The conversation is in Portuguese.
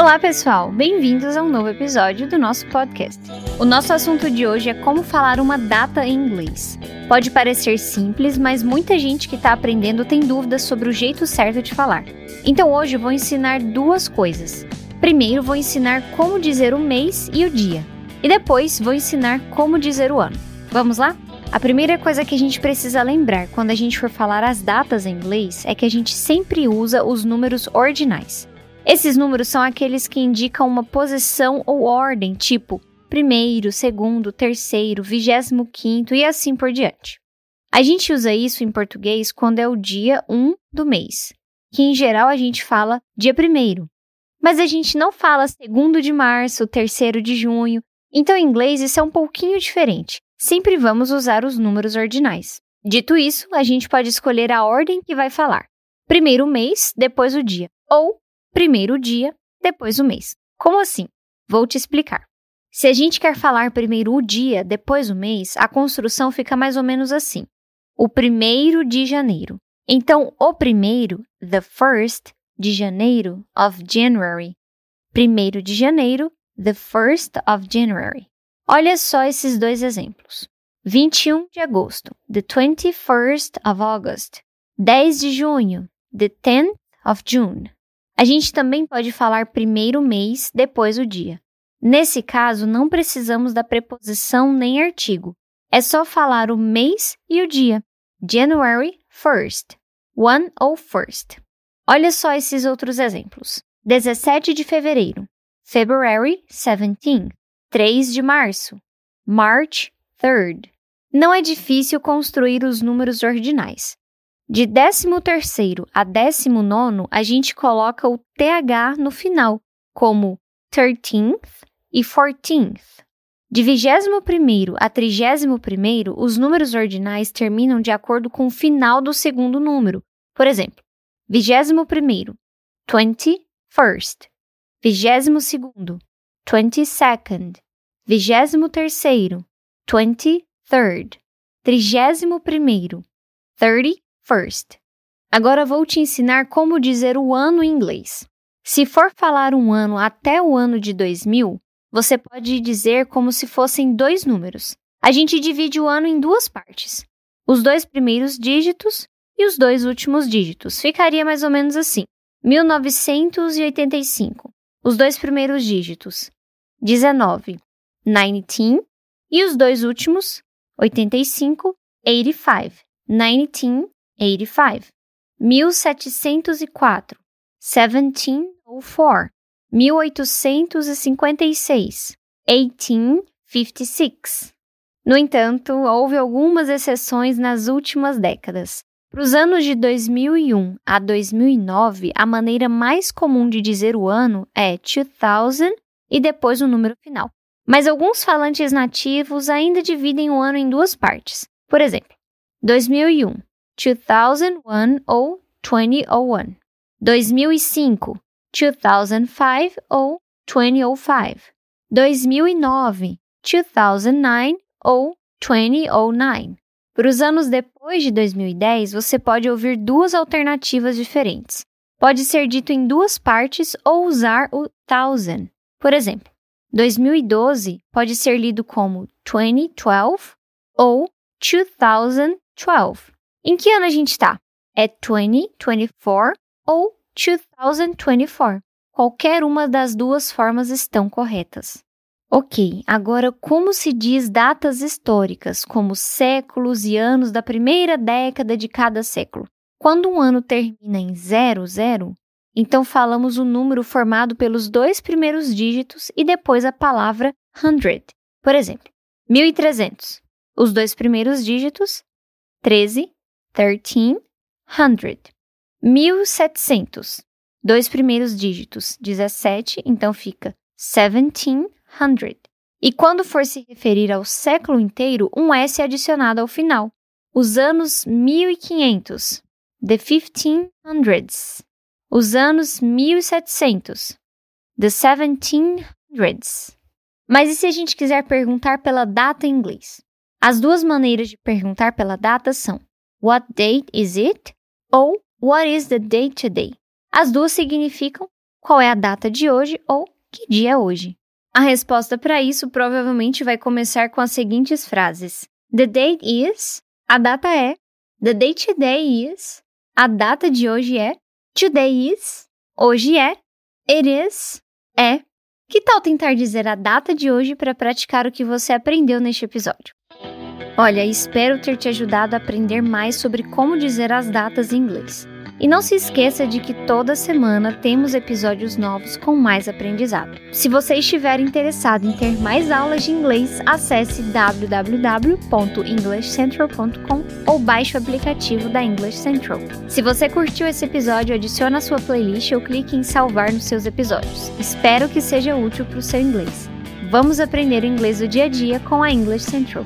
Olá, pessoal! Bem-vindos a um novo episódio do nosso podcast. O nosso assunto de hoje é como falar uma data em inglês. Pode parecer simples, mas muita gente que está aprendendo tem dúvidas sobre o jeito certo de falar. Então hoje vou ensinar duas coisas. Primeiro, vou ensinar como dizer o mês e o dia. E depois, vou ensinar como dizer o ano. Vamos lá? A primeira coisa que a gente precisa lembrar quando a gente for falar as datas em inglês é que a gente sempre usa os números ordinais. Esses números são aqueles que indicam uma posição ou ordem, tipo primeiro, segundo, terceiro, vigésimo quinto e assim por diante. A gente usa isso em português quando é o dia 1 do mês, que em geral a gente fala dia primeiro. Mas a gente não fala segundo de março, terceiro de junho, então em inglês isso é um pouquinho diferente. Sempre vamos usar os números ordinais. Dito isso, a gente pode escolher a ordem que vai falar. Primeiro o mês, depois o dia. Ou primeiro o dia, depois o mês. Como assim? Vou te explicar. Se a gente quer falar primeiro o dia, depois o mês, a construção fica mais ou menos assim. O primeiro de janeiro. Então, o primeiro, the first, de janeiro, of January. Primeiro de janeiro, the first of January. Olha só esses dois exemplos. 21 de agosto, the 21st of August. 10 de junho, the 10th of June. A gente também pode falar primeiro mês, depois o dia. Nesse caso, não precisamos da preposição nem artigo. É só falar o mês e o dia. January 1st. One ou first. Olha só esses outros exemplos. 17 de fevereiro. February 17. 3 de março. March 3rd. Não é difícil construir os números ordinais. De 13º a 19 a gente coloca o TH no final, como 13th e 14th. De 21 a 31 os números ordinais terminam de acordo com o final do segundo número. Por exemplo, 21 21st, 22 22nd, 23 23rd, 31 30 first. Agora vou te ensinar como dizer o ano em inglês. Se for falar um ano até o ano de 2000, você pode dizer como se fossem dois números. A gente divide o ano em duas partes: os dois primeiros dígitos e os dois últimos dígitos. Ficaria mais ou menos assim: 1985. Os dois primeiros dígitos: 19, 19, e os dois últimos: 85, 85, 19, 85. 1704, 1704. 1856, 1856. No entanto, houve algumas exceções nas últimas décadas. Para os anos de 2001 a 2009, a maneira mais comum de dizer o ano é 2000 e depois o número final. Mas alguns falantes nativos ainda dividem o ano em duas partes. Por exemplo, 2001, 2001 ou 2001. 2005, 2005 ou 2005. 2009, 2009 ou 2009. Para os anos depois de 2010, você pode ouvir duas alternativas diferentes. Pode ser dito em duas partes ou usar o thousand. Por exemplo, 2012 pode ser lido como 2012 ou 2012. Em que ano a gente está? É 2024 ou 2024? Qualquer uma das duas formas estão corretas. Ok, agora como se diz datas históricas, como séculos e anos da primeira década de cada século? Quando um ano termina em 00, então falamos o número formado pelos dois primeiros dígitos e depois a palavra hundred. Por exemplo, 1300. Os dois primeiros dígitos, 13 1300. 1700. Dois primeiros dígitos, 17, então fica 1700. E quando for se referir ao século inteiro, um S é adicionado ao final. Os anos 1500, the 1500s. Os anos 1700, the 1700s. Mas e se a gente quiser perguntar pela data em inglês? As duas maneiras de perguntar pela data são What date is it? ou What is the date today? As duas significam qual é a data de hoje ou que dia é hoje. A resposta para isso provavelmente vai começar com as seguintes frases: The date is, a data é, The date today is, a data de hoje é, Today is, hoje é, It is, é. Que tal tentar dizer a data de hoje para praticar o que você aprendeu neste episódio? Olha, espero ter te ajudado a aprender mais sobre como dizer as datas em inglês. E não se esqueça de que toda semana temos episódios novos com mais aprendizado. Se você estiver interessado em ter mais aulas de inglês, acesse www.englishcentral.com ou baixe o aplicativo da English Central. Se você curtiu esse episódio, adicione a sua playlist ou clique em salvar nos seus episódios. Espero que seja útil para o seu inglês. Vamos aprender o inglês do dia a dia com a English Central.